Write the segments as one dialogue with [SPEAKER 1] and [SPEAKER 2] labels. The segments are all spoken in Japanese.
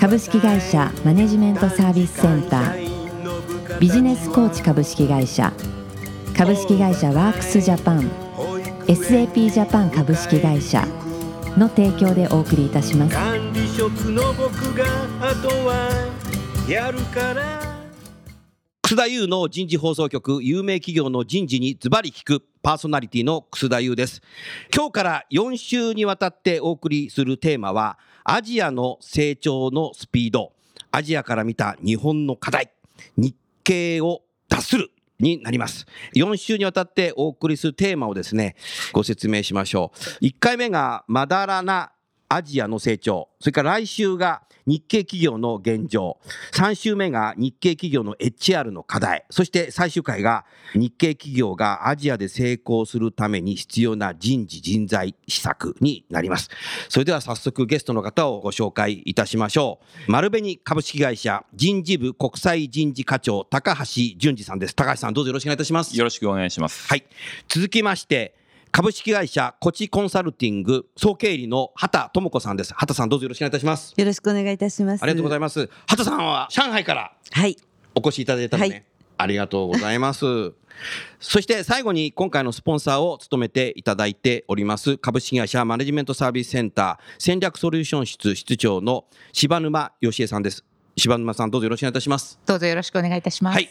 [SPEAKER 1] 株式会社マネジメントサービスセンター。ビジネスコーチ株式会社。株式会社ワークスジャパン。SAP ジャパン株式会社。の提供でお送りいたします。
[SPEAKER 2] 管理職の僕があとはやるから。
[SPEAKER 3] 楠田優の人事放送局。有名企業の人事にズバリ聞く。パーソナリティの楠田優です。今日から4週にわたってお送りするテーマはアジアの成長のスピードアジアから見た日本の課題日経を脱するになります。4週にわたってお送りするテーマをですねご説明しましょう。1回目がまだらなアジアの成長それから来週が日系企業の現状3週目が日系企業の HR の課題そして最終回が日系企業がアジアで成功するために必要な人事人材施策になりますそれでは早速ゲストの方をご紹介いたしましょう丸紅株式会社人事部国際人事課長高橋淳二さんです高橋さんどうぞよろしくお願いいたします
[SPEAKER 4] よろしくお願いします。
[SPEAKER 3] はい。続きまして、株式会社コチコンサルティング総経理の畑智子さんです。畑さんどうぞよろしくお願いいたします。
[SPEAKER 5] よろしくお願いいたします。
[SPEAKER 3] ありがとうござい
[SPEAKER 5] ま
[SPEAKER 3] ます。畑さんは上海から
[SPEAKER 5] はい。
[SPEAKER 3] お越しいただいたのね。
[SPEAKER 5] はい
[SPEAKER 3] ありがとうございます。そして最後に今回のスポンサーを務めていただいております株式会社マネジメントサービスセンター戦略ソリューション室室長の柴沼義恵さんです。柴沼さんどうぞよろしくお願いいたします。
[SPEAKER 6] どうぞよろしくお願いいたします。
[SPEAKER 3] はい。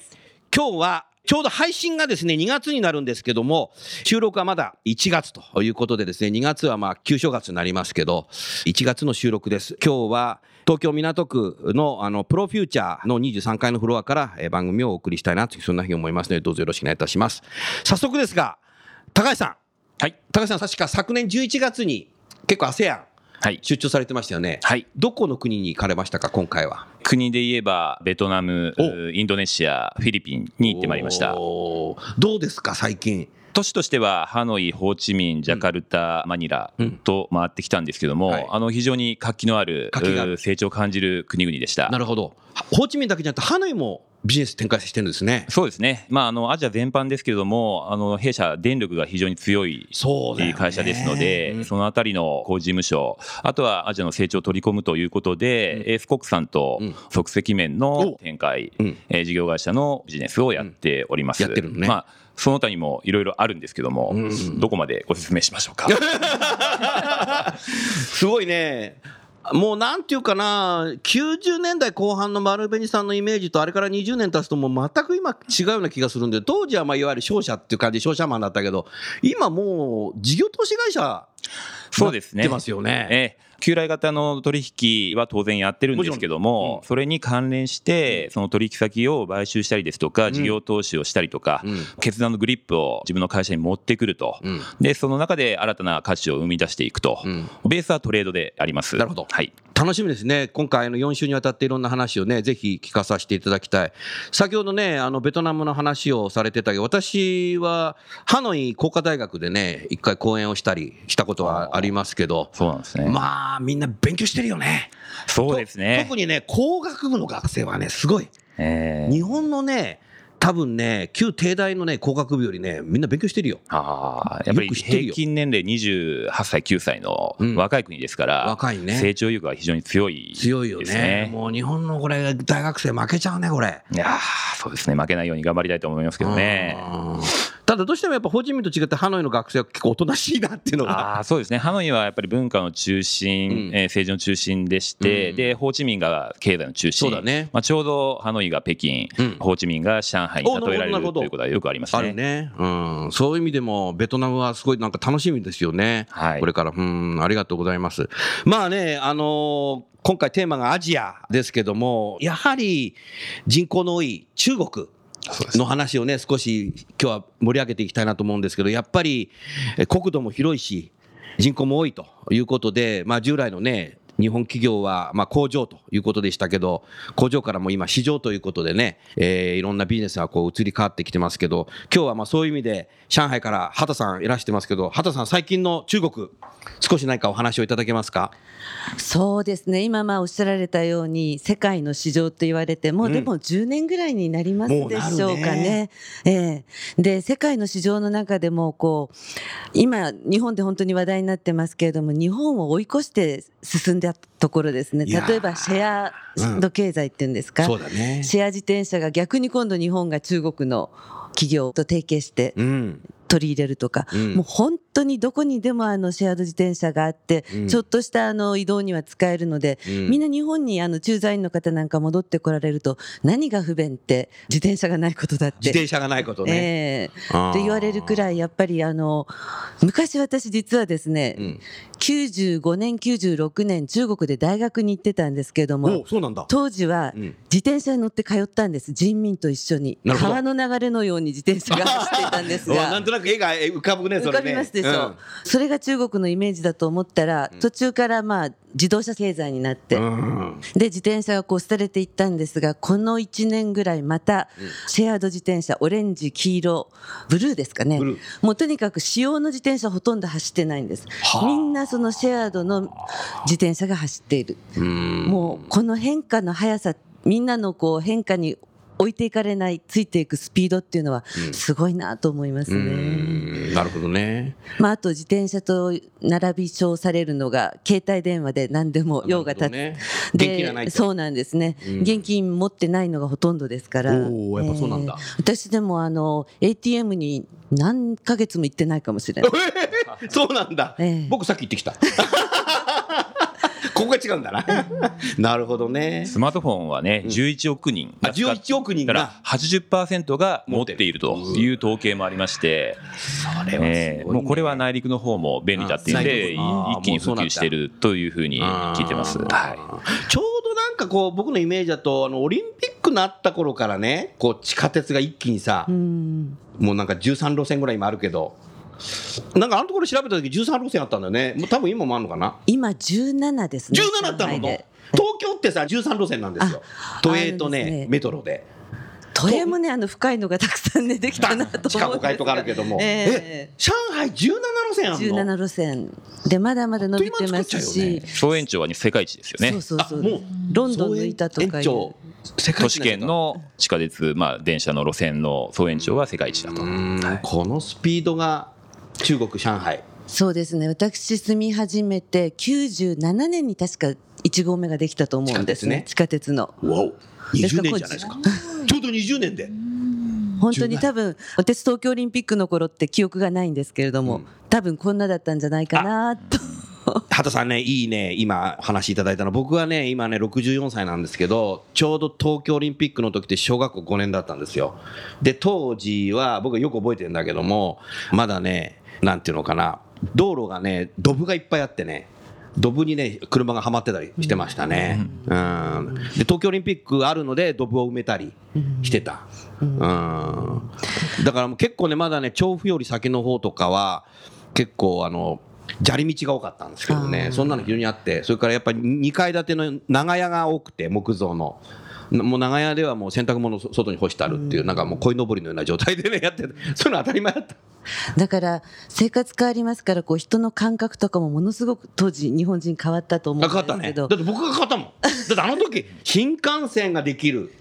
[SPEAKER 3] 今日はちょうど配信がですね2月になるんですけども収録はまだ1月ということでですね2月はまあ旧正月になりますけど1月の収録です今日は東京港区のあのプロフューチャーの23階のフロアからえー番組をお送りしたいなというそんなふうに思いますのでどうぞよろしくお願いいたします早速ですが高橋さん
[SPEAKER 4] はい。
[SPEAKER 3] 高橋さん確か昨年11月に結構 ASEAN
[SPEAKER 4] はい。
[SPEAKER 3] 出張されてましたよね。
[SPEAKER 4] はい。
[SPEAKER 3] どこの国に行かれましたか今回は？
[SPEAKER 4] 国で言えば、ベトナム
[SPEAKER 3] お、
[SPEAKER 4] インドネシア、フィリピンに行ってまいりました。
[SPEAKER 3] どうですか最近？
[SPEAKER 4] 都市としては、ハノイ、ホーチミン、ジャカルタ、マニラ
[SPEAKER 3] うん。
[SPEAKER 4] と回ってきたんですけども、
[SPEAKER 3] はい。
[SPEAKER 4] あの非常に活気のある
[SPEAKER 3] 活気がある。
[SPEAKER 4] う成長を感じる国々でした。
[SPEAKER 3] な。るほど。ホーチミンだけじゃなくて、ハノイもビジネス展開してるんですね。
[SPEAKER 4] そうですね、まあ、あのアジア全般ですけれども、あの弊社、電力が非常に強い
[SPEAKER 3] そうだよね。
[SPEAKER 4] 会社ですので、
[SPEAKER 3] うん。
[SPEAKER 4] そのあたりの工事事務所、あとはアジアの成長を取り込むということで、エース国産と
[SPEAKER 3] うん。
[SPEAKER 4] 即席面の展開、
[SPEAKER 3] う。ん。
[SPEAKER 4] えー事業会社のビジネスをやっております。
[SPEAKER 3] うん。やってるのね。
[SPEAKER 4] まあその他にもいろいろあるんですけども、
[SPEAKER 3] うん。
[SPEAKER 4] どこまでご説明しましょうか？
[SPEAKER 3] すごいね。もうなんていうかな、90年代後半の丸紅さんのイメージと、あれから20年経つと、もう全く今、違うような気がするんで、当時はまあいわゆる商社っていう感じ、商社マンだったけど、今もう、事業投資会社
[SPEAKER 4] そうですね
[SPEAKER 3] ってますよね。
[SPEAKER 4] ええ旧来型の取引は当然やってるんですけども、それに関連して、その取引先を買収したりですとか、事業投資をしたりとか、
[SPEAKER 3] うん。
[SPEAKER 4] 決断のグリップを自分の会社に持ってくると、
[SPEAKER 3] うん。
[SPEAKER 4] でその中で新たな価値を生み出していくと、
[SPEAKER 3] うん。
[SPEAKER 4] ベースはトレードであります。
[SPEAKER 3] なるほど。
[SPEAKER 4] はい
[SPEAKER 3] 楽しみですね、今回の4週にわたっていろんな話をね、ぜひ聞かさせていただきたい、先ほどね、あのベトナムの話をされてたけど、私はハノイ工科大学でね、一回講演をしたりしたことはありますけど、
[SPEAKER 4] そうなんですね。
[SPEAKER 3] まあ、みんな勉強してるよね。
[SPEAKER 4] そうです
[SPEAKER 3] と
[SPEAKER 4] ね。
[SPEAKER 3] 特にね、工学部の学生はね、すごい。
[SPEAKER 4] えー
[SPEAKER 3] 日本のね、多分ね、旧帝大のね、工学部よりね、みんな勉強してるよ。
[SPEAKER 4] あーやっぱり平均年齢28歳、9歳の
[SPEAKER 3] うん
[SPEAKER 4] 若い国ですから、
[SPEAKER 3] 若いね
[SPEAKER 4] 成長意欲が非常に強いね。
[SPEAKER 3] 強いよね。もう日本のこれ、大学生負けちゃうね、これ。
[SPEAKER 4] いやーそうですね、負けないように頑張りたいと思いますけどね。
[SPEAKER 3] うんただどうしてもやっぱホーチミンと違ってハノイの学生は結構おとなしいなっていうのが。
[SPEAKER 4] あーそうですね、ハノイはやっぱり文化の中心、
[SPEAKER 3] うん。
[SPEAKER 4] えー政治の中心でして、
[SPEAKER 3] うん。
[SPEAKER 4] で、ホーチミンが経済の中心、
[SPEAKER 3] そうだね。
[SPEAKER 4] まあ、ちょうどハノイが北京、
[SPEAKER 3] うん。
[SPEAKER 4] ホーチミンが上海に例えられ
[SPEAKER 3] る
[SPEAKER 4] ということはよくありますね。
[SPEAKER 3] あるね、うん、そういう意味でもベトナムはすごいなんか楽しみですよね、
[SPEAKER 4] はい。
[SPEAKER 3] これから。うん。ありがとうございます。まあねあのー今回テーマがアジアですけどもやはり人口の多い中国の話をね少し今日は盛り上げていきたいなと思うんですけどやっぱり国土も広いし人口も多いということで、まあ、従来のね日本企業はまあ工場ということでしたけど工場からも今市場ということでね、えーいろんなビジネスがこう移り変わってきてますけど今日はまあそういう意味で上海から畑さんいらしてますけど畑さん最近の中国少し何かお話をいただけますか？
[SPEAKER 5] そうですね。今まあおっしゃられたように世界の市場と言われても、
[SPEAKER 3] うん。
[SPEAKER 5] でも10年ぐらいになりますでしょうかね。ええ。で世界の市場の中でもこう今日本で本当に話題になってますけれども日本を追い越して進んだところですね例えばシェア
[SPEAKER 3] うん。
[SPEAKER 5] 度経済っていうんですか、
[SPEAKER 3] そうだね。
[SPEAKER 5] シェア自転車が逆に今度日本が中国の企業と提携して
[SPEAKER 3] うん。
[SPEAKER 5] 取り入れるとか、
[SPEAKER 3] うん。
[SPEAKER 5] もう本当にどこにでもあのシェアード自転車があって、
[SPEAKER 3] うん。
[SPEAKER 5] ちょっとしたあの移動には使えるので、
[SPEAKER 3] うん。
[SPEAKER 5] みんな日本にあの駐在員の方なんか戻ってこられると何が不便って自転車がないことだって。
[SPEAKER 3] 自転車がないことね、
[SPEAKER 5] え
[SPEAKER 3] ー。
[SPEAKER 5] って言われるくらいやっぱりあの昔私実はですね、
[SPEAKER 3] うん。
[SPEAKER 5] 95年96年中国で大学に行ってたんですけれども
[SPEAKER 3] おそうなんだ。
[SPEAKER 5] 当時は
[SPEAKER 3] うん。
[SPEAKER 5] 自転車に乗って通ったんです。人民と一緒に。川の流れのように自転車が走っていたんです
[SPEAKER 3] お
[SPEAKER 5] が
[SPEAKER 3] なんとなく絵が浮かぶねそれね。
[SPEAKER 5] 浮かびますでしょ、
[SPEAKER 3] うん。
[SPEAKER 5] それが中国のイメージだと思ったら、途中からまあ自動車経済になって、
[SPEAKER 3] うん。
[SPEAKER 5] で自転車がこう廃れていったんですがこの1年ぐらいまたシェアード自転車オレンジ黄色ブルーですかね。もうとにかく使用の自転車ほとんど走ってないんです。
[SPEAKER 3] はあ。
[SPEAKER 5] みんなそのシェアードの自転車が走っている。
[SPEAKER 3] うん。
[SPEAKER 5] もうこの変化の速さみんなのこう変化に置いていかれないついていくスピードっていうのは
[SPEAKER 3] うん。
[SPEAKER 5] すごいなと思います
[SPEAKER 3] う
[SPEAKER 5] ね。
[SPEAKER 3] んなるほどね。
[SPEAKER 5] まあ、あと自転車と並び称されるのが携帯電話で何でも用が立つ、
[SPEAKER 3] ね。現金がないと。
[SPEAKER 5] そうなんですね、
[SPEAKER 3] うん。
[SPEAKER 5] 現金持ってないのがほとんどですから。
[SPEAKER 3] おーやっぱそうなんだ。
[SPEAKER 5] 私でもあの ATM に何ヶ月も行ってないかもしれない。
[SPEAKER 3] そうなんだ、
[SPEAKER 5] ええ
[SPEAKER 3] 僕さっき行ってきたここが違うんだな。なるほどね。
[SPEAKER 4] スマートフォンはね、11億人
[SPEAKER 3] あ11億人が。
[SPEAKER 4] だから80%が持っているという統計もありまして、
[SPEAKER 3] それはすごいね。
[SPEAKER 4] えーもうこれは内陸の方も便利だっていうんで、い
[SPEAKER 3] あ
[SPEAKER 4] 一気に普及しているというふうに聞いてます。は
[SPEAKER 3] ちょうどなんかこう僕のイメージだとあのオリンピックなった頃からねこう地下鉄が一気にさ、
[SPEAKER 5] うん。
[SPEAKER 3] もうなんか13路線ぐらい今あるけどなんかあのところ調べた時13路線あったんだよね。もう多分今もあるのかな？
[SPEAKER 5] 今17ですね。
[SPEAKER 3] 17あったの東京ってさ13路線なんですよ。都営とね
[SPEAKER 5] ね。
[SPEAKER 3] メトロで。
[SPEAKER 5] 都営もねあの深いのがたくさんねできたなと思うんです
[SPEAKER 3] 地下5階とかあるけども、
[SPEAKER 5] ええ
[SPEAKER 3] 上海17路線あるの
[SPEAKER 5] ？17路線。でまだまだ伸びてますし。
[SPEAKER 3] ね、
[SPEAKER 4] 総延長は世界一ですよね。
[SPEAKER 5] そう。そうそう。
[SPEAKER 3] あもう
[SPEAKER 5] ロンドン抜いたとかいう。
[SPEAKER 3] 延長世界
[SPEAKER 4] 都市圏の地下鉄、まあ、電車の路線の総延長は世界一だと。
[SPEAKER 3] うーんこのスピードが中国上海。
[SPEAKER 5] そうですね。私住み始めて97年に確か1号目ができたと思うんですね。地下鉄の。
[SPEAKER 3] わお。20
[SPEAKER 5] ですから
[SPEAKER 3] 年じゃないですか。ちょうど20年で。
[SPEAKER 5] 本当に多分私東京オリンピックの頃って記憶がないんですけれども、
[SPEAKER 3] うん。
[SPEAKER 5] 多分こんなだったんじゃないかなと。
[SPEAKER 3] 畑さんねいいね。今話いただいたの。僕はね今ね64歳なんですけどちょうど東京オリンピックの時って小学校5年だったんですよ。で当時は僕はよく覚えてるんだけどもまだねなんていうのかな。道路がねドブがいっぱいあってね。ドブにね車がはまってたりしてましたね、うん、で東京オリンピックあるのでドブを埋めたりしてた、うん、だからもう結構ねまだね調布より先の方とかは結構あの砂利道が多かったんですけどね。そんなの非常にあってそれからやっぱり2階建ての長屋が多くて木造の。もう長屋ではもう洗濯物を外に干してあるっていう、なんかもう鯉のぼりのような状態でねやってて そういうの当たり前だった。
[SPEAKER 5] だから生活変わりますからこう人の感覚とかもものすごく当時日本人変わったと思うんですけど、
[SPEAKER 3] だって僕が変わったもん。だってあの時 新幹線ができる。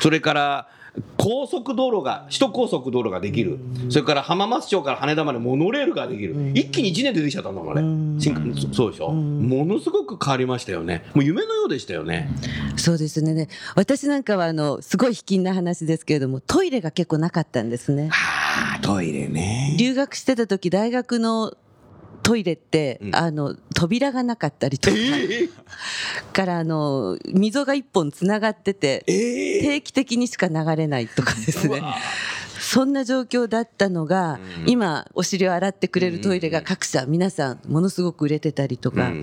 [SPEAKER 3] それから高速道路が首都高速道路ができる。それから浜松町から羽田までモノレールができる。一気に1年でできちゃったんだもんあれ。
[SPEAKER 5] うん。
[SPEAKER 3] 新幹そそうでしょ。ものすごく変わりましたよね。もう夢のようでしたよね。
[SPEAKER 5] そうですね。ね私なんかはあのすごい卑近な話ですけれどもトイレが結構なかったんですね。
[SPEAKER 3] ああトイレね。
[SPEAKER 5] 留学してた時大学のトイレって、
[SPEAKER 3] うん。
[SPEAKER 5] あの扉がなかったりとか、
[SPEAKER 3] え
[SPEAKER 5] からあの溝が一本つながってて
[SPEAKER 3] ー、えー。
[SPEAKER 5] 定期的にしか流れないとかですね。そんな状況だったのが、
[SPEAKER 3] うん。
[SPEAKER 5] 今お尻を洗ってくれるトイレが各社皆さんものすごく売れてたりとか、
[SPEAKER 3] うん。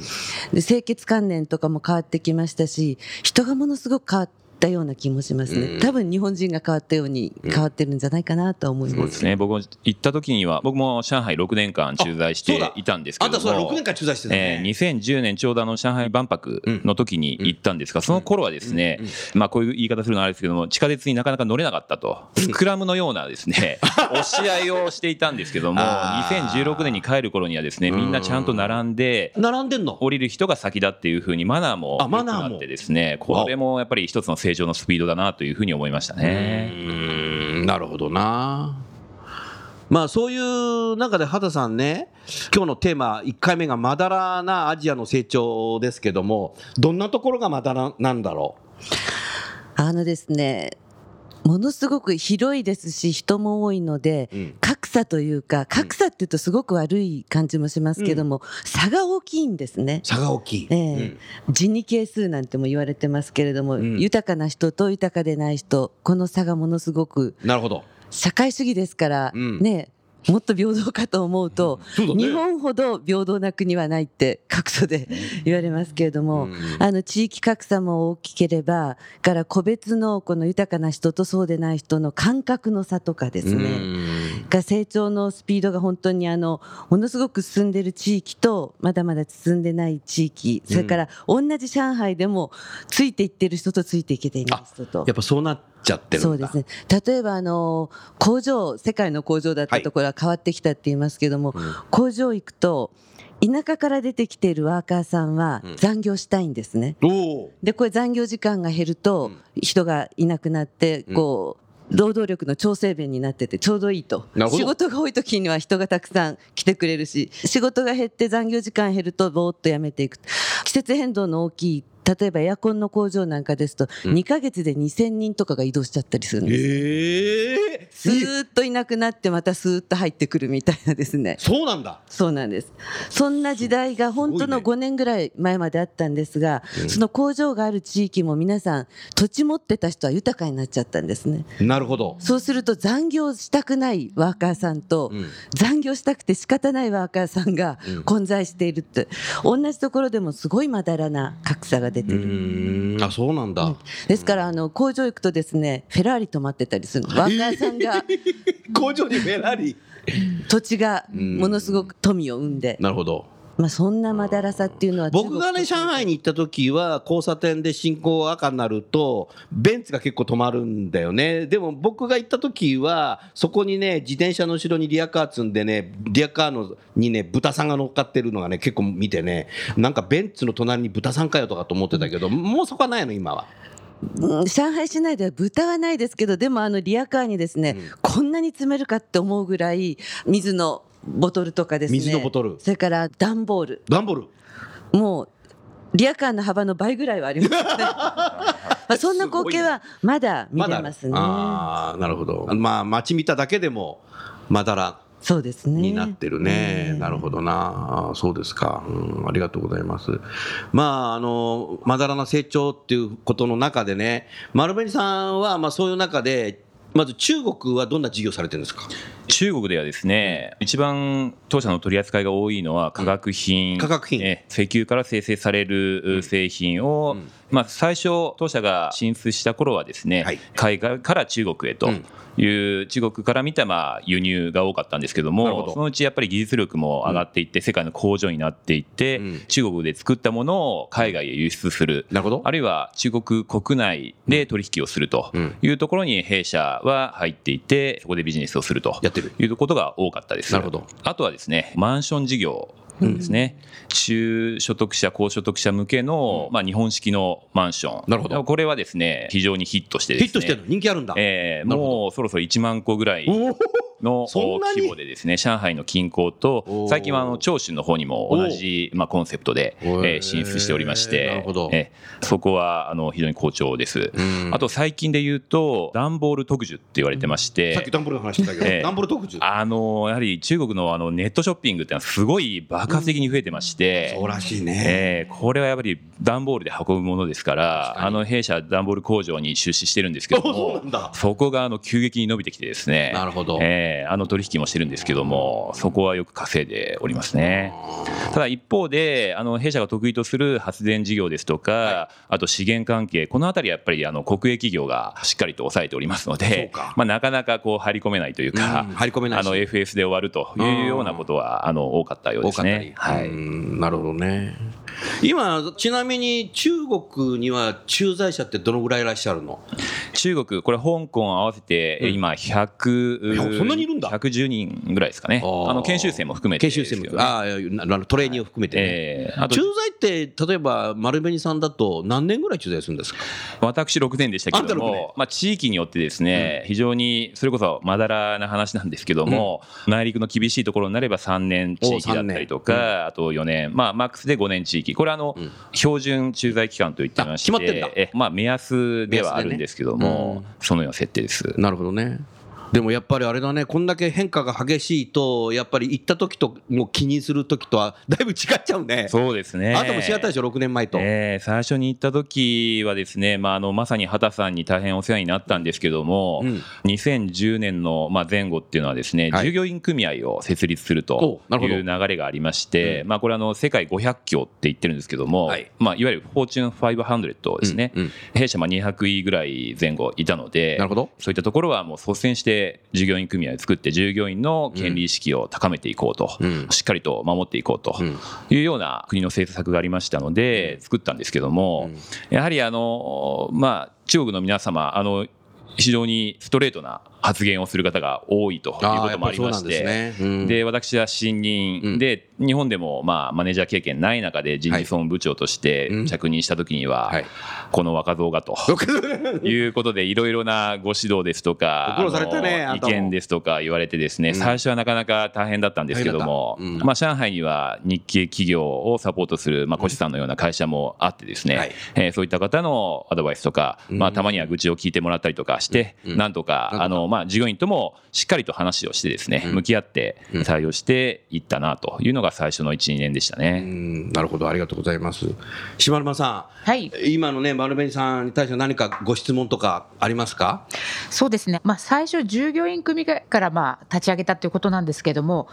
[SPEAKER 5] で清潔観念とかも変わってきましたし人がものすごく変わったような気もします
[SPEAKER 3] うん。
[SPEAKER 5] ね。多分日本人が変わったように変わってるんじゃないかなとは思います。
[SPEAKER 4] そうですね。僕も行った時には僕も上海6年間駐在していたんですけど
[SPEAKER 3] あんたそれ6
[SPEAKER 4] も
[SPEAKER 3] 年間駐在してたね。
[SPEAKER 4] えー、2010年ちょうどあの上海万博の時に行ったんですが、その頃はですね、まあこういう言い方するのはあれですけども地下鉄になかなか乗れなかったと。スクラムのようなですね 押し合いをしていたんですけども
[SPEAKER 3] あー。
[SPEAKER 4] 2016年に帰る頃にはですねみんなちゃんと並んで
[SPEAKER 3] 並んでんの？
[SPEAKER 4] 降りる人が先だっていうふうにマナーも
[SPEAKER 3] あマナー
[SPEAKER 4] ってですねこれもやっぱり一つの成長のスピードだなというふうに思いました
[SPEAKER 3] う
[SPEAKER 4] ね。
[SPEAKER 3] ーん。なるほどな。まあそういう中で畑さんね今日のテーマ1回目がまだらなアジアの成長ですけどもどんなところがまだらなんだろ
[SPEAKER 5] あのですね、ものすごく広いですし人も多いので、
[SPEAKER 3] う、うん。
[SPEAKER 5] 格差というか格差っていうとすごく悪い感じもしますけども、差が大きいんですね。
[SPEAKER 3] 差が大きい、
[SPEAKER 5] ええ。ジニ係数なんても言われてますけれども、
[SPEAKER 3] うん。
[SPEAKER 5] 豊かな人と豊かでない人この差がものすごく
[SPEAKER 3] なるほど。
[SPEAKER 5] 社会主義ですから、
[SPEAKER 3] うん。
[SPEAKER 5] ねもっと平等かと思うと、
[SPEAKER 3] そうだね。
[SPEAKER 5] 日本ほど平等な国はないって各所で言われますけれども、
[SPEAKER 3] うん。
[SPEAKER 5] あの地域格差も大きければから個別のこの豊かな人とそうでない人の感覚の差とかですね、
[SPEAKER 3] うん
[SPEAKER 5] が成長のスピードが本当にあのものすごく進んでる地域とまだまだ進んでない地域それから同じ上海でもついていってる人とついていけていない人と。
[SPEAKER 3] やっぱそうなっちゃってる
[SPEAKER 5] そうですね。例えばあの工場世界の工場だったところは変わってきたって言いますけども、
[SPEAKER 3] うん。
[SPEAKER 5] 工場行くと田舎から出てきているワーカーさんは
[SPEAKER 3] うん。
[SPEAKER 5] 残業したいんですね。
[SPEAKER 3] おお
[SPEAKER 5] でこれ残業時間が減ると
[SPEAKER 3] うん。
[SPEAKER 5] 人がいなくなって
[SPEAKER 3] うん
[SPEAKER 5] こう労働力の調整弁になっててちょうどいいと。仕事が多い時には人がたくさん来てくれるし仕事が減って残業時間減るとぼーっとやめていく。季節変動の大きい例えばエアコンの工場なんかですと
[SPEAKER 3] うん。
[SPEAKER 5] 2ヶ月で2000人とかが移動しちゃったりするんです。
[SPEAKER 3] ええ
[SPEAKER 5] スーッといなくなってまたスーッと入ってくるみたいなですね。
[SPEAKER 3] そうなんだ。
[SPEAKER 5] そうなんです。そんな時代が本当の
[SPEAKER 3] すごいね。
[SPEAKER 5] 5年ぐらい前まであったんですが、
[SPEAKER 3] うん。
[SPEAKER 5] その工場がある地域も皆さん土地持ってた人は豊かになっちゃったんですね。
[SPEAKER 3] なるほど、
[SPEAKER 5] そうすると残業したくないワーカーさんと、
[SPEAKER 3] うん。
[SPEAKER 5] 残業したくて仕方ないワーカーさんが
[SPEAKER 3] うん。
[SPEAKER 5] 混在しているって、同じところでもすごいまだらな格差が出て
[SPEAKER 3] う
[SPEAKER 5] る。
[SPEAKER 3] あそうなんだ、
[SPEAKER 5] ですからあの工場行くとですねフェラーリ止まってたりするの。ワーカーさんが。
[SPEAKER 3] 工場にフェラーリ？
[SPEAKER 5] 土地がものすごく富を生んで、
[SPEAKER 3] なるほど
[SPEAKER 5] まあ、そんなまだらさっていうのは
[SPEAKER 3] 僕がね上海に行った時は交差点で信号赤になるとベンツが結構止まるんだよね。でも僕が行った時はそこにね自転車の後ろにリアカー積んでねリアカーのにね豚さんが乗っかってるのがね結構見てねなんかベンツの隣に豚さんかよとかと思ってたけどもうそこはないの今は。
[SPEAKER 5] うん上海市内では豚はないですけどでもあのリアカーにですね、こんなに詰めるかって思うぐらい水のボトルとかですね。
[SPEAKER 3] 水のボトル。
[SPEAKER 5] それから段ボール。
[SPEAKER 3] ダンボール。
[SPEAKER 5] もうリアカーの幅の倍ぐらいはありますね。まあそんな光景はまだ見れますね、
[SPEAKER 3] ああなるほど。まあ街見ただけでもまだら
[SPEAKER 5] そうですね。
[SPEAKER 3] になってるね、
[SPEAKER 5] ええ
[SPEAKER 3] なるほどな、あそうですか、うん、ありがとうございます。まあ、あのまだらな成長っていうことの中でね、丸紅さんはまあそういう中で、まず中国はどんな事業されてるんですか、
[SPEAKER 4] 中国ではですね、一番当社の取り扱いが多いのは化学品、
[SPEAKER 3] 化学品。
[SPEAKER 4] え石油から生成される製品を、
[SPEAKER 3] うん
[SPEAKER 4] まあ、最初、当社が進出した頃はですね、
[SPEAKER 3] はい。
[SPEAKER 4] 海外から中国へと
[SPEAKER 3] うん。
[SPEAKER 4] いう、中国から見たまあ輸入が多かったんですけども、そのうちやっぱり技術力も上がっていって、世界の工場になっていって、
[SPEAKER 3] うん。
[SPEAKER 4] 中国で作ったものを海外へ輸出する。
[SPEAKER 3] なるほど。
[SPEAKER 4] あるいは中国国内で取引をすると
[SPEAKER 3] うん。
[SPEAKER 4] いうところに弊社は入っていて、そこでビジネスをすると
[SPEAKER 3] やってる。
[SPEAKER 4] いうことが多かったです。
[SPEAKER 3] なるほど。
[SPEAKER 4] あとはですね、マンション事業ですね。中所得者、高所得者向けの、まあ、日本式のマンション。
[SPEAKER 3] なるほど
[SPEAKER 4] これはですね、非常にヒットしてですね。
[SPEAKER 3] ヒットしてるの？人気あるんだ。
[SPEAKER 4] えーもうそろそろ1万個ぐらいの規模でですね上海の近郊と最近はあの長春の方にも同じ、まあ、コンセプトで、え進出しておりまし
[SPEAKER 3] な
[SPEAKER 4] てえーそこはあの非常に好調です。
[SPEAKER 3] うん
[SPEAKER 4] あと最近で言うと段ボール特需って言われてまして、
[SPEAKER 3] さっきダンボールの話してたけど、
[SPEAKER 4] ええ
[SPEAKER 3] ダンボール特需？
[SPEAKER 4] あのやはり中国のあのネットショッピングってのはすごい爆発的に増えてまして、
[SPEAKER 3] そうらしいね。
[SPEAKER 4] えーこれはやっぱり段ボールで運ぶものですからあの弊社段ボール工場に出資してるんですけども。そこがあの急激に伸びてきてですね
[SPEAKER 3] なるほど。
[SPEAKER 4] えねあの取引もしてるんですけどもそこはよく稼いでおりますねただ一方であの弊社が得意とする発電事業ですとか、あと資源関係この辺りはやっぱりあの国営企業がしっかりと抑えておりますので
[SPEAKER 3] か
[SPEAKER 4] まあ、なかなかこう入り込めないというか、
[SPEAKER 3] うん入り込めないし
[SPEAKER 4] あの FS で終わるというようなことはあの多かったようですね。。はい
[SPEAKER 3] うんなるほどね。今、ちなみに中国には駐在者ってどのぐらいいらっしゃるの？
[SPEAKER 4] 中国、これ、香港合わせて
[SPEAKER 3] うん。
[SPEAKER 4] 今100、
[SPEAKER 3] いやそんなにいるんだ。
[SPEAKER 4] 110人ぐらいですかね、
[SPEAKER 3] あ
[SPEAKER 4] の研修生も含めて
[SPEAKER 3] 研修生も、あトレーニングを含めてね、
[SPEAKER 4] えーあと
[SPEAKER 3] 駐在って、例えば丸紅さんだと何年ぐらい駐在するんですか？
[SPEAKER 4] 私6年でしたけど
[SPEAKER 3] あんた6年。
[SPEAKER 4] も、まあ、地域によってですね、非常にそれこそまだらな話なんですけども、内陸の厳しいところになれば3年地域だったりと
[SPEAKER 3] お
[SPEAKER 4] か、あと4年、まあ、マックスで5年地域、これあの、
[SPEAKER 3] うん
[SPEAKER 4] 標準駐在期間といってまして、
[SPEAKER 3] まってんだ
[SPEAKER 4] えまあ、目安ではあるんですけども、
[SPEAKER 3] でね
[SPEAKER 4] そのような設定です。
[SPEAKER 3] なるほどね。でもやっぱりあれだね、こんだけ変化が激しいと、やっぱり行った時ともう気にする時とはだいぶ違っちゃうね。
[SPEAKER 4] そうですね。
[SPEAKER 3] あなたも違ったでしょ、6年前と。
[SPEAKER 4] えー最初に行った時はですね、まあ、あのまさに畑さんに大変お世話になったんですけども、
[SPEAKER 3] うん。
[SPEAKER 4] 2010年のまあ前後っていうのはですね、
[SPEAKER 3] はい。
[SPEAKER 4] 従業員組合を設立するという流れがありまして、
[SPEAKER 3] う
[SPEAKER 4] まあ、これあの世界500強って言ってるんですけども、
[SPEAKER 3] はい
[SPEAKER 4] いまあ、いわゆるフォーチュン500ですね、
[SPEAKER 3] うんうん。
[SPEAKER 4] 弊社まあ200位ぐらい前後いたので
[SPEAKER 3] なるほど。
[SPEAKER 4] そういったところはもう率先して従業員組合を作って従業員の権利意識を高めていこうと、
[SPEAKER 3] うん。
[SPEAKER 4] しっかりと守っていこうと
[SPEAKER 3] うん。
[SPEAKER 4] いうような国の政策がありましたので作ったんですけども、やはりあの、まあ、中国の皆様あの非常にストレートな発言をする方が多いということもありまして。
[SPEAKER 3] ね。うん。
[SPEAKER 4] で私は新任、
[SPEAKER 3] うん。
[SPEAKER 4] で日本でもまあマネージャー経験ない中で人事総務部長として
[SPEAKER 3] うん。
[SPEAKER 4] 着任した時には、
[SPEAKER 3] はい。
[SPEAKER 4] この若造がと いうことでいろいろなご指導ですとか
[SPEAKER 3] ね
[SPEAKER 4] 意見ですとか言われてですね、
[SPEAKER 3] うん。
[SPEAKER 4] 最初はなかなか大変だったんですけども、まあ、上海には日系企業をサポートする、まあ、コシさんのような会社もあってですね、
[SPEAKER 3] はい。
[SPEAKER 4] えーそういった方のアドバイスとか、
[SPEAKER 3] うん。
[SPEAKER 4] まあ、たまには愚痴を聞いてもらったりとかして、
[SPEAKER 3] うん。
[SPEAKER 4] なんとか
[SPEAKER 3] なんとか。
[SPEAKER 4] あの、まあ、従業員ともしっかりと話をしてですね、
[SPEAKER 3] うん。
[SPEAKER 4] 向き合って
[SPEAKER 3] うん。
[SPEAKER 4] 採用していったなというのが最初の1、2年でした
[SPEAKER 3] う
[SPEAKER 4] ね。
[SPEAKER 3] ん。なるほど、ありがとうございます。島沼さ
[SPEAKER 6] はい。
[SPEAKER 3] ん、今のね、丸紅さんに対して何かご質問とかありますか？
[SPEAKER 6] そうですね、まあ、最初、従業員組からまあ立ち上げたということなんですけども、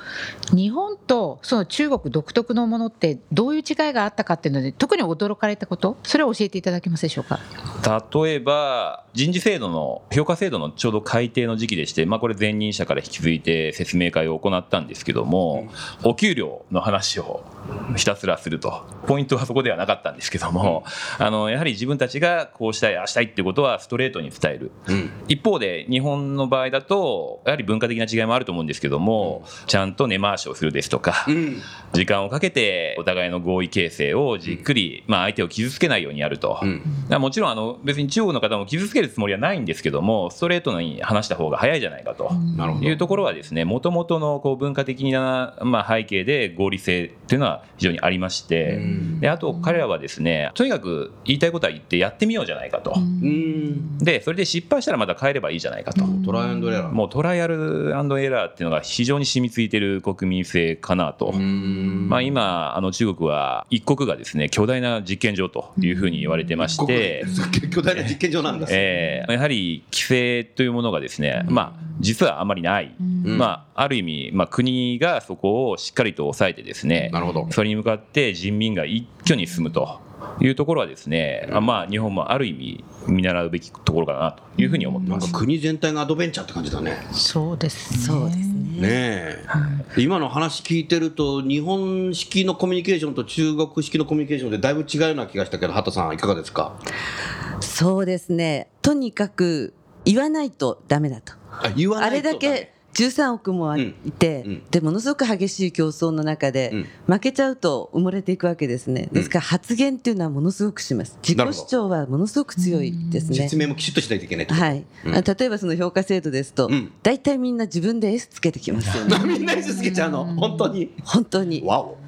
[SPEAKER 6] 日本とその中国独特のものって、どういう違いがあったかっていうので、特に驚かれたこと、それを教えていただけますでしょうか？
[SPEAKER 4] 例えば人事制度の評価制度のちょうど改定の時期でして、まあ、これ前任者から引き継いで説明会を行ったんですけども、お給料の話をひたすらするとポイントはそこではなかったんですけども、あのやはり自分たちがこうしたいああしたいっていうことはストレートに伝える
[SPEAKER 3] うん。
[SPEAKER 4] 一方で日本の場合だとやはり文化的な違いもあると思うんですけども、ちゃんと根回しをするですとか、
[SPEAKER 3] うん。
[SPEAKER 4] 時間をかけてお互いの合意形成をじっくり、まあ、相手を傷つけないようにやると。
[SPEAKER 3] うん。
[SPEAKER 4] もちろんあの別に中国の方も傷つけるつもりはないんですけどもストレートに話した方が早いじゃないかと。いうところはですねもともとのこう文化的な、まあ、背景で合理性っていうのは非常にありまして
[SPEAKER 3] うん
[SPEAKER 4] であと彼らはですねとにかく言いたいことは言ってやってみようじゃないかと
[SPEAKER 3] うん。
[SPEAKER 4] でそれで失敗したらまた変えればいいじゃないかと
[SPEAKER 3] トライアンドエラー。
[SPEAKER 4] もうトライアルエラーっていうのが非常に染みついてる国民性かなと。
[SPEAKER 3] うん
[SPEAKER 4] まあ、今あの中国は一国がですね巨大な実験場というふうに言われてまして、
[SPEAKER 3] 巨大な実験場なんだ。
[SPEAKER 4] えーやはり規制というものがですね、まあ、実はあまりない、
[SPEAKER 3] うん
[SPEAKER 4] まあ、ある意味、まあ、国がそこをしっかりと抑えてですね
[SPEAKER 3] なるほど。
[SPEAKER 4] それに向かって人民が一挙に進むというところはですね、あまあ、日本もある意味見習うべきところかなというふうに思ってます。
[SPEAKER 3] なんか国全体がアドベンチャーって感じだね。
[SPEAKER 6] そうです
[SPEAKER 5] そうですね。
[SPEAKER 3] ねえ、今の話聞いてると日本式のコミュニケーションと中国式のコミュニケーションでだいぶ違うような気がしたけど畑さんいかがですか？
[SPEAKER 5] そうですね。とにかく言わないとダメだと。
[SPEAKER 3] あ言わな
[SPEAKER 5] あれだけ13億もいて、
[SPEAKER 3] うん。うん。
[SPEAKER 5] でものすごく激しい競争の中で、
[SPEAKER 3] うん。
[SPEAKER 5] 負けちゃうと埋もれていくわけですね。ですから発言っていうのはものすごくします。自己主張はものすごく強いですね。
[SPEAKER 3] 説。明もきちっとしないといけない
[SPEAKER 5] はい、
[SPEAKER 3] うん。
[SPEAKER 5] あ例えばその評価制度ですと、
[SPEAKER 3] うん。
[SPEAKER 5] 大体みんな自分で S つけてきます。よね。
[SPEAKER 3] みんな S つけちゃうの？本当に？
[SPEAKER 5] 本当に。
[SPEAKER 3] わお。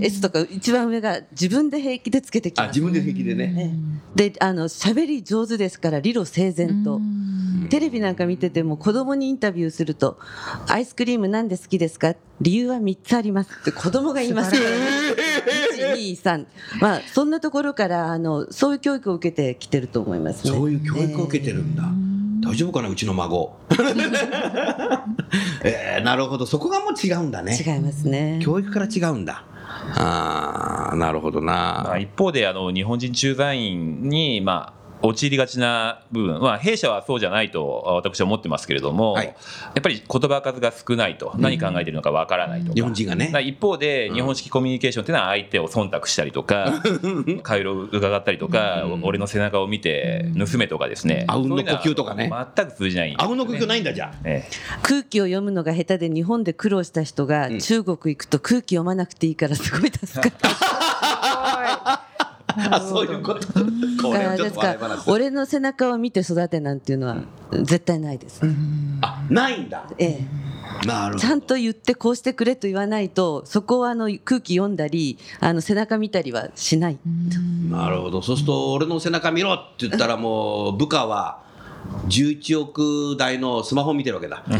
[SPEAKER 5] S とか一番上が自分で平気でつけてきます。
[SPEAKER 3] あ自分で平気でね。
[SPEAKER 5] であの喋り上手ですから理路整然と。テレビなんか見てても子供にインタビューすると「アイスクリームなんで好きですか?」理由は3つあります。って子供が言います。123まあそんなところからあのそういう教育を受けてきてると思いますね。
[SPEAKER 3] そういう教育を受けてるんだ、大丈夫かな？うちの孫。えー、なるほど。そこがもう違うんだね。
[SPEAKER 5] 違いますね。
[SPEAKER 3] 教育から違うんだ。あーなるほどな、
[SPEAKER 4] まあ、一方であの日本人駐在員に、まあ、陥りがちな部分、まあ、弊社はそうじゃないと私は思ってますけれども、
[SPEAKER 3] はい。
[SPEAKER 4] やっぱり言葉数が少ないと、何考えてるのかわからないとか、
[SPEAKER 3] 日本人がね。
[SPEAKER 4] 一方で、日本式コミュニケーションっていうのは相手を忖度したりとか、顔色を伺ったりとか、俺の背中を見て盗めとかですね、
[SPEAKER 3] あうんの呼吸とかね。
[SPEAKER 4] 全く通じない、
[SPEAKER 3] あうんの呼吸ないんだじゃあ。
[SPEAKER 4] ええ。
[SPEAKER 5] 空気を読むのが下手で日本で苦労した人が中国行くと空気読まなくていいからすごい助かった。
[SPEAKER 3] あそういうこと。こちょっと笑い話
[SPEAKER 5] 俺の背中を見て育てなんていうのは絶対ないです。
[SPEAKER 3] あないんだ。
[SPEAKER 5] ええ。
[SPEAKER 3] なるほど。
[SPEAKER 5] ちゃんと言ってこうしてくれと言わないとそこはあの空気読んだりあの背中見たりはしない。
[SPEAKER 3] なるほど。そうすると俺の背中見ろって言ったらもう部下は11億台のスマホ見てるわけだ。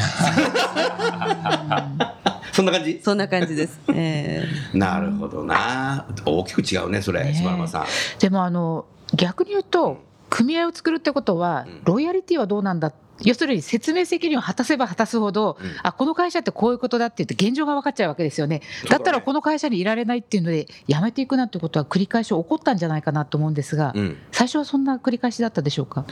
[SPEAKER 3] そんな感じ？
[SPEAKER 5] そんな感じです。ええ
[SPEAKER 3] なるほどな。大きく違うねそれ
[SPEAKER 6] ね
[SPEAKER 3] 島山さん。
[SPEAKER 6] でもあの逆に言うと組合を作るってことはロイヤリティはどうなんだ要するに説明責任を果たせば果たすほど、あこの会社ってこういうことだって言って現状が分かっちゃうわけですよね。だったらこの会社にいられないっていうので辞めていくなんてことは繰り返し起こったんじゃないかなと思うんですが、
[SPEAKER 3] うん。
[SPEAKER 6] 最初はそんな繰り返しだったでしょうか、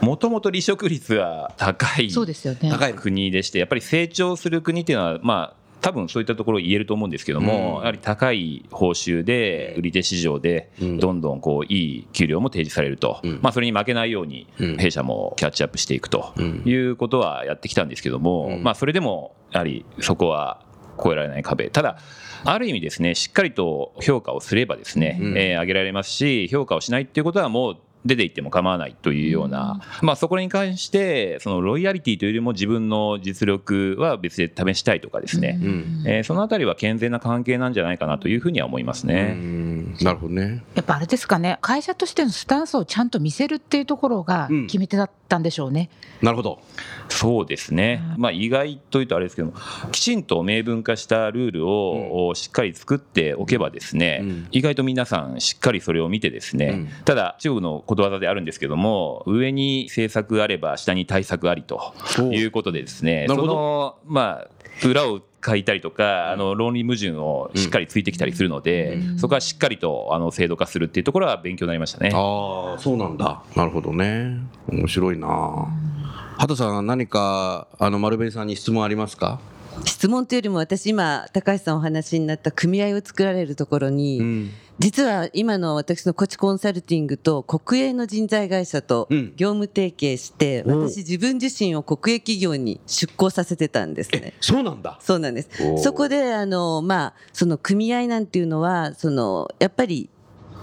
[SPEAKER 4] もともと離職率は高い
[SPEAKER 6] そうですよね。
[SPEAKER 3] 高い。
[SPEAKER 4] 国でしてやっぱり成長する国っていうのはまあ多分そういったところ言えると思うんですけども、
[SPEAKER 3] うん。
[SPEAKER 4] やはり高い報酬で売り手市場で
[SPEAKER 3] うん。
[SPEAKER 4] どんどんこういい給料も提示されると、
[SPEAKER 3] うん。
[SPEAKER 4] まあ、それに負けないように
[SPEAKER 3] うん。
[SPEAKER 4] 弊社もキャッチアップしていくと
[SPEAKER 3] うん。
[SPEAKER 4] いうことはやってきたんですけども、
[SPEAKER 3] うん。
[SPEAKER 4] まあ、それでもやはりそこは越えられない壁。ただある意味ですねしっかりと評価をすればですね、
[SPEAKER 3] うん。
[SPEAKER 4] えー上げられますし評価をしないっていうことはもう出ていっても構わないというような、まあ、そこに関してそのロイヤリティというよりも自分の実力は別で試したいとかですね、
[SPEAKER 3] うん
[SPEAKER 4] えーそのあたりは健全な関係なんじゃないかなというふうには思います
[SPEAKER 3] う
[SPEAKER 4] ね。
[SPEAKER 3] ん。なるほどね。
[SPEAKER 6] やっぱあれですかね。会社としてのスタンスをちゃんと見せるっていうところが
[SPEAKER 3] うん。
[SPEAKER 6] 決め手だったんでしょうね。
[SPEAKER 3] なるほど。
[SPEAKER 4] そうですね、まあ、意外というとあれですけどもきちんと明文化したルールをしっかり作っておけばですね、
[SPEAKER 3] うん。
[SPEAKER 4] 意外と皆さんしっかりそれを見てですね、
[SPEAKER 3] うん。
[SPEAKER 4] ただ中国のことわざであるんですけども上に政策あれば下に対策ありと
[SPEAKER 3] お
[SPEAKER 4] いうことでですねそ
[SPEAKER 3] なるほど。
[SPEAKER 4] のまあ裏を書いたりとか、あの論理矛盾をしっかりついてきたりするので、そこはしっかりとあの制度化するっていうところは勉強になりましたね。
[SPEAKER 3] ああそうなんだ。なるほどね。面白いな。畑さん何かあの丸紅さんに質問ありますか？
[SPEAKER 5] 質問というよりも私今高橋さんお話になった組合を作られるところに、
[SPEAKER 3] うん
[SPEAKER 5] 実は今の私のコチコンサルティングと国営の人材会社と
[SPEAKER 3] うん
[SPEAKER 5] 業務提携して、
[SPEAKER 3] うん
[SPEAKER 5] 私自分自身を国営企業に出向させてたんですね。
[SPEAKER 3] そうなんだ
[SPEAKER 5] そうなんです。そこであのまあその組合なんていうのはそのやっぱり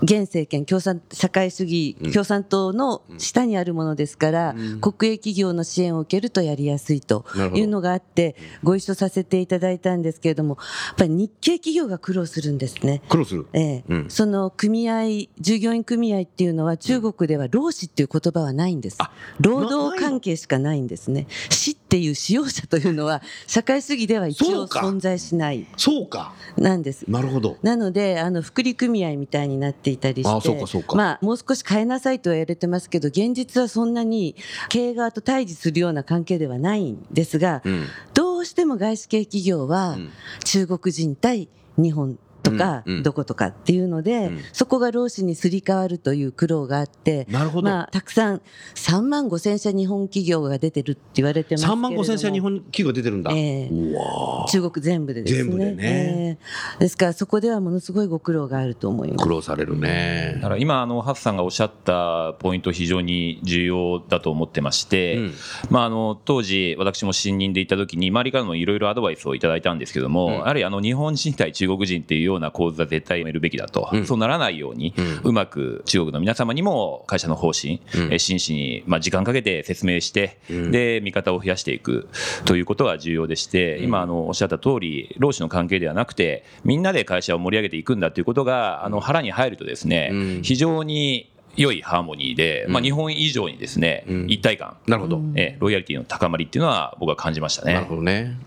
[SPEAKER 5] 現政権共産社会主義、
[SPEAKER 3] うん。
[SPEAKER 5] 共産党の下にあるものですから、
[SPEAKER 3] うん。
[SPEAKER 5] 国営企業の支援を受けるとやりやすいというのがあってご一緒させていただいたんですけれどもやっぱり日系企業が苦労するんですね。
[SPEAKER 3] 苦労する。
[SPEAKER 5] ええ。
[SPEAKER 3] うん。
[SPEAKER 5] その組合従業員組合っていうのは中国では労使っていう言葉はないんです。
[SPEAKER 3] あ
[SPEAKER 5] 労働関係しかないんですね。死っていう使用者というのは社会主義では一応存在しない。
[SPEAKER 3] そうか。
[SPEAKER 5] なんです。
[SPEAKER 3] なるほど。
[SPEAKER 5] なのであの福利組合みたいになっていたりしてまあ、もう少し変えなさいとは言われてますけど現実はそんなに経営側と対峙するような関係ではないんですが、
[SPEAKER 3] うん。
[SPEAKER 5] どうしても外資系企業は
[SPEAKER 3] うん。
[SPEAKER 5] 中国人対日本とか
[SPEAKER 3] うんうん。
[SPEAKER 5] どことかっていうので、
[SPEAKER 3] うん。
[SPEAKER 5] そこが労使にすり替わるという苦労があって、
[SPEAKER 3] なるほど。
[SPEAKER 5] まあ、たくさん3万5千社日本企業が出てるって言われてますけれ
[SPEAKER 3] 3
[SPEAKER 5] ども。
[SPEAKER 3] 万5千社日本企業出てるんだ、
[SPEAKER 5] え
[SPEAKER 3] ー。
[SPEAKER 5] 中国全部でですね。
[SPEAKER 3] 全部でね。
[SPEAKER 5] ええ。ですからそこではものすごいご苦労があると思います。
[SPEAKER 3] 苦。労されるね。
[SPEAKER 4] だから今あのハツさんがおっしゃったポイント非常に重要だと思ってまして、
[SPEAKER 3] うん。
[SPEAKER 4] まあ、あの当時私も新任で行った時に周りからのいろいろアドバイスをいただいたんですけども、
[SPEAKER 3] うん。
[SPEAKER 4] やはりあの日本人対中国人っていうような構図は絶対やめるべきだと、
[SPEAKER 3] うん。
[SPEAKER 4] そうならないように、
[SPEAKER 3] う
[SPEAKER 4] うまく中国の皆様にも会社の方針、
[SPEAKER 3] うん。
[SPEAKER 4] え真摯に、まあ、時間かけて説明して、
[SPEAKER 3] うん。
[SPEAKER 4] で味方を増やしていく。ということは重要でして、今あのおっしゃった通り労使の関係ではなくてみんなで会社を盛り上げていくんだということがあの腹に入るとですね、
[SPEAKER 3] うん。
[SPEAKER 4] 非常に良いハーモニーで、まあ、
[SPEAKER 3] うん
[SPEAKER 4] 日本以上にですね、
[SPEAKER 3] うん。
[SPEAKER 4] 一体感、
[SPEAKER 3] なるほど、
[SPEAKER 4] えーロイヤリティの高まりっていうのは僕は感じました
[SPEAKER 3] なる
[SPEAKER 4] ね。
[SPEAKER 3] ほどね。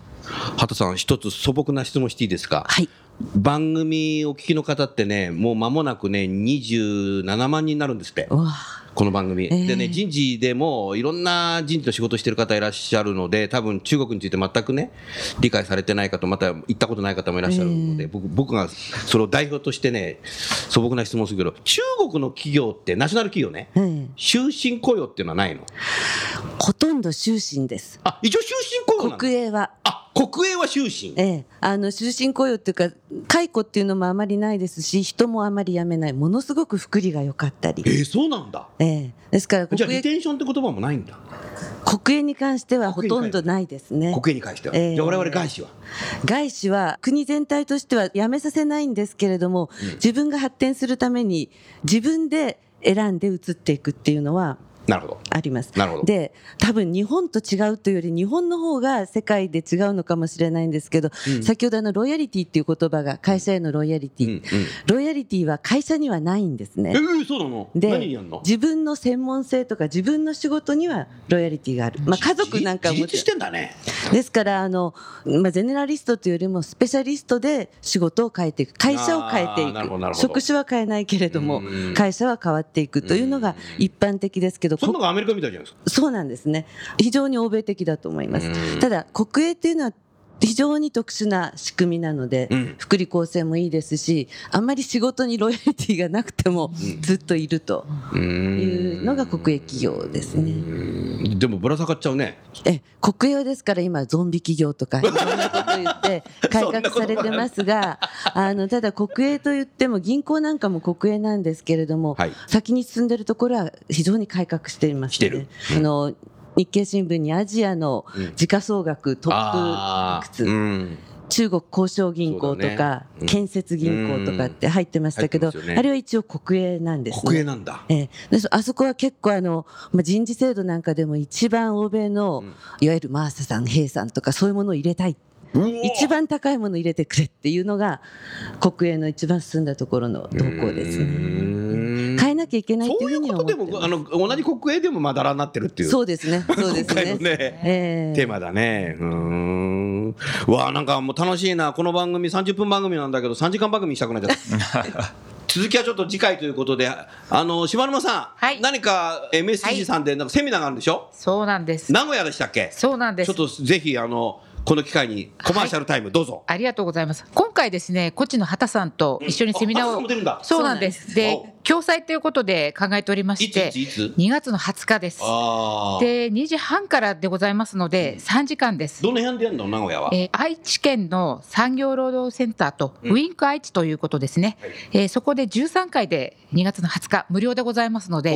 [SPEAKER 3] 畑さん一つ素朴な質問していいですか？
[SPEAKER 5] はい
[SPEAKER 3] 番組お聞きの方ってね、もう間もなくね、27万人になるんですって。この番組、
[SPEAKER 5] ええ。
[SPEAKER 3] でね人事でもいろんな人事の仕事してる方いらっしゃるので多分中国について全くね理解されてない方また行ったことない方もいらっしゃるので、僕僕がそれを代表としてね素朴な質問するけど中国の企業ってナショナル企業ね
[SPEAKER 5] ええ。
[SPEAKER 3] 終身雇用っていうのはないの？
[SPEAKER 5] ほとんど終身です。
[SPEAKER 3] あ一応終身雇用
[SPEAKER 5] 国営は。
[SPEAKER 3] あ国営は終身。
[SPEAKER 5] ええ、あの終身雇用っていうか解雇っていうのもあまりないですし人もあまり辞めない。ものすごく福利が良かったり。
[SPEAKER 3] え、ー、そうなんだ。
[SPEAKER 5] ええ、ですから
[SPEAKER 3] じゃあリテンションって言葉もないんだ。
[SPEAKER 5] 国営に関してはほとんどないですね。
[SPEAKER 3] 国営に関しては、
[SPEAKER 5] ええ。
[SPEAKER 3] じゃあ我々外資は？
[SPEAKER 5] 外資は国全体としては辞めさせないんですけれども、自分が発展するために自分で選んで移っていくっていうのは
[SPEAKER 3] なるほど。
[SPEAKER 5] あります。
[SPEAKER 3] なるほど。
[SPEAKER 5] で多分日本と違うというより日本の方が世界で違うのかもしれないんですけど、
[SPEAKER 3] うん。
[SPEAKER 5] 先ほどあのロイヤリティっていう言葉が会社へのロイヤリティ、
[SPEAKER 3] うんうん。
[SPEAKER 5] ロイヤリティは会社にはないんですね。
[SPEAKER 3] え。ー、そうなの？
[SPEAKER 5] で
[SPEAKER 3] 何やんの？
[SPEAKER 5] 自分の専門性とか自分の仕事にはロイヤリティがある、まあ、家族なんかも
[SPEAKER 3] してんだね。
[SPEAKER 5] ですからあの、まあ、ゼネラリストというよりもスペシャリストで仕事を変えていく。会社を変えていく。職種は変えないけれども
[SPEAKER 3] うん。
[SPEAKER 5] 会社は変わっていくというのが一般的ですけどこ
[SPEAKER 3] そんなのがアメリカみたいじゃないですか。
[SPEAKER 5] そうなんですね。非常に欧米的だと思います。
[SPEAKER 3] うん。
[SPEAKER 5] ただ国営っていうのは非常に特殊な仕組みなので、
[SPEAKER 3] うん。
[SPEAKER 5] 福利厚生もいいですしあんまり仕事にロイヤリティがなくてもずっといるというのが国営企業ですね。
[SPEAKER 3] うん。でもぶら下がっちゃうね。
[SPEAKER 5] え国営はですから今ゾンビ企業とか。いろんな言って 改革されてますがあのただ国営と言っても銀行なんかも国営なんですけれども、
[SPEAKER 3] はい。
[SPEAKER 5] 先に進んでるところは非常に改革しています、
[SPEAKER 3] てる。
[SPEAKER 5] あの日経新聞にアジアの時価総額トップ
[SPEAKER 3] あ
[SPEAKER 5] いくつ、
[SPEAKER 3] ーうん。
[SPEAKER 5] 中国交渉銀行とか、建設銀行とかって入ってましたけど、
[SPEAKER 3] ね。
[SPEAKER 5] あれは一応国営なんですね。
[SPEAKER 3] 国営なんだ。
[SPEAKER 5] えあそこは結構あの、まあ、人事制度なんかでも一番欧米の、
[SPEAKER 3] うん。
[SPEAKER 5] いわゆるマーサさん、ヘイさんとかそういうものを入れたい一番高いものを入れてくれっていうのが国営の一番進んだところの動向ですね。
[SPEAKER 3] ね
[SPEAKER 5] 変えなきゃいけないって
[SPEAKER 3] そ
[SPEAKER 5] いううふうに
[SPEAKER 3] いうことで
[SPEAKER 5] は思ってます
[SPEAKER 3] もあの同じ国営でもまだらになってるっていう。
[SPEAKER 5] そうですね。そうです
[SPEAKER 3] 今回の
[SPEAKER 5] ね。
[SPEAKER 3] ね
[SPEAKER 5] ええ。
[SPEAKER 3] テーマだね。うーん。うわあなんかもう楽しいな。この番組30分番組なんだけど3時間番組にしたくなっちゃった。続きはちょっと次回ということであの島沼さん、
[SPEAKER 6] はい。
[SPEAKER 3] 何か MSG さんでなんかセミナーがあるんでしょ、
[SPEAKER 6] そうなんです。
[SPEAKER 3] 名古屋でしたっけ？
[SPEAKER 6] そうなんです。
[SPEAKER 3] ちょっ。とぜひあのこの機会にコマーシャルタイムどうぞ、
[SPEAKER 6] ありがとうございます。今回ですね、こっちの畑さんと一緒にセミナーを、うなんです。
[SPEAKER 3] そうなんです
[SPEAKER 6] で、共催ということで考えておりまして
[SPEAKER 3] いつ、いつ
[SPEAKER 6] 2月の20日です。で、2時半からでございますので、3時間です。
[SPEAKER 3] どの辺でやるの？名古屋は、
[SPEAKER 6] えー愛知県の産業労働センターと
[SPEAKER 3] うん。
[SPEAKER 6] ウィンク愛知ということですね、
[SPEAKER 3] はい。
[SPEAKER 6] えーそこで13回で2月の20日無料でございますので、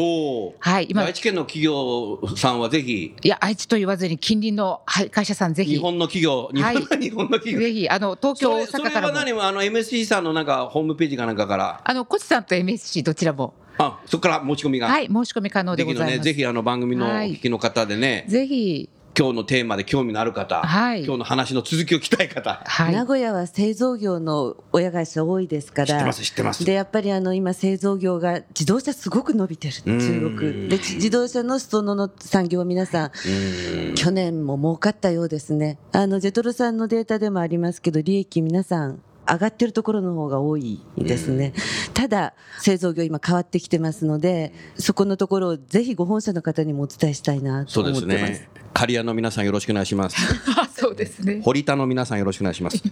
[SPEAKER 6] はい、今。
[SPEAKER 3] 愛知県の企業さんはぜひ。
[SPEAKER 6] いや愛知と言わずに近隣の、はい、会社さんぜひ。
[SPEAKER 3] 日本の企業日本,、
[SPEAKER 6] はい。
[SPEAKER 3] 日本の企業。
[SPEAKER 6] ぜひあの東京大
[SPEAKER 3] それそれは
[SPEAKER 6] 阪からも。
[SPEAKER 3] 何もあの MSC さんのなんかホームページかなんかから。
[SPEAKER 6] あのコチさんと MSC どちらも。
[SPEAKER 3] あそこから持ち込みが。
[SPEAKER 6] はい申し込み可能でございます、
[SPEAKER 3] ぜひあの番組のお聞きの方でね、
[SPEAKER 6] ぜひ。
[SPEAKER 3] 今日のテーマで興味のある方、
[SPEAKER 6] はい。
[SPEAKER 3] 今日の話の続きを聞きたい方。
[SPEAKER 6] はい。
[SPEAKER 5] 名古屋は製造業の親会社多いですから
[SPEAKER 3] 知ってます知ってます。
[SPEAKER 5] でやっぱりあの今製造業が自動車すごく伸びてる
[SPEAKER 3] うん。
[SPEAKER 5] 中国。で自動車の裾野の産業は皆さん。去年も儲かったようですね。あのジェトロさんのデータでもありますけど利益皆さん上がってるところの方が多いですね、ただ製造業今変わってきてますのでそこのところをぜひご本社の方にもお伝えしたいなと
[SPEAKER 3] そう
[SPEAKER 5] 思ってます
[SPEAKER 3] ですね刈谷の皆さんよろしくお願いします
[SPEAKER 6] あ そうですね
[SPEAKER 3] 堀田の皆さんよろしくお願いします。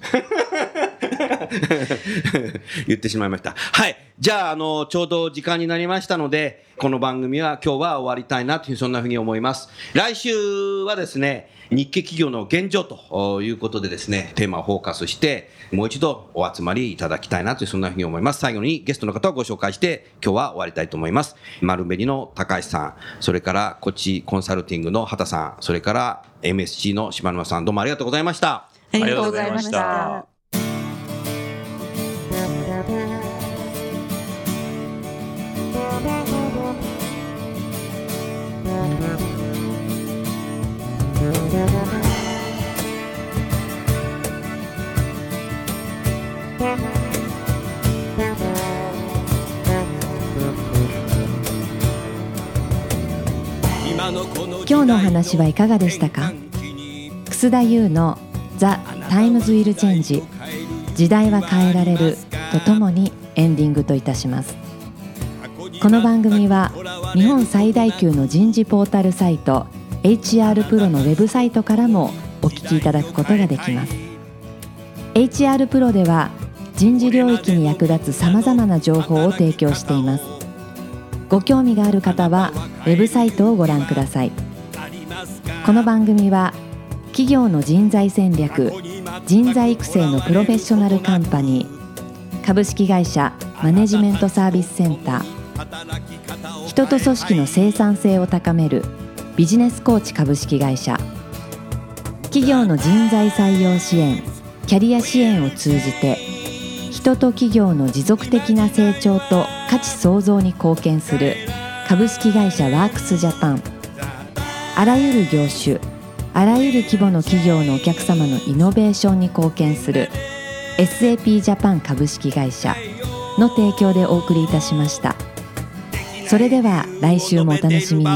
[SPEAKER 3] 言ってしまいました。はい。じゃあ、あの、ちょうど時間になりましたので、この番組は今日は終わりたいなという、そんなふうに思います。来週はですね、日系企業の現状ということでですね、テーマをフォーカスして、もう一度お集まりいただきたいなという、そんなふうに思います。最後にゲストの方をご紹介して、今日は終わりたいと思います。丸紅の高橋さん、それからこっちコンサルティングの畑さん、それから MSC の島沼さん、どうもありがとうございました。
[SPEAKER 5] ありがとうございました。
[SPEAKER 1] 今日の話はいかがでしたか？楠田優の「 The Times Will Change」時代は変えられるとともにエンディングといたします。この番組は日本最大級の人事ポータルサイト HR プロのウェブサイトからもお聞きいただくことができます。HR プロでは人事領域に役立つさまざまな情報を提供しています。ご興味がある方はウェブサイトをご覧ください。この番組は企業の人材戦略人材育成のプロフェッショナルカンパニー株式会社マネジメントサービスセンター人と組織の生産性を高めるビジネスコーチ株式会社。企業の人材採用支援キャリア支援を通じて人と企業の持続的な成長と価値創造に貢献する株式会社ワークスジャパン。あらゆる業種あらゆる規模の企業のお客様のイノベーションに貢献する SAP ジャパン株式会社の提供でお送りいたしました。それでは来週もお楽しみに。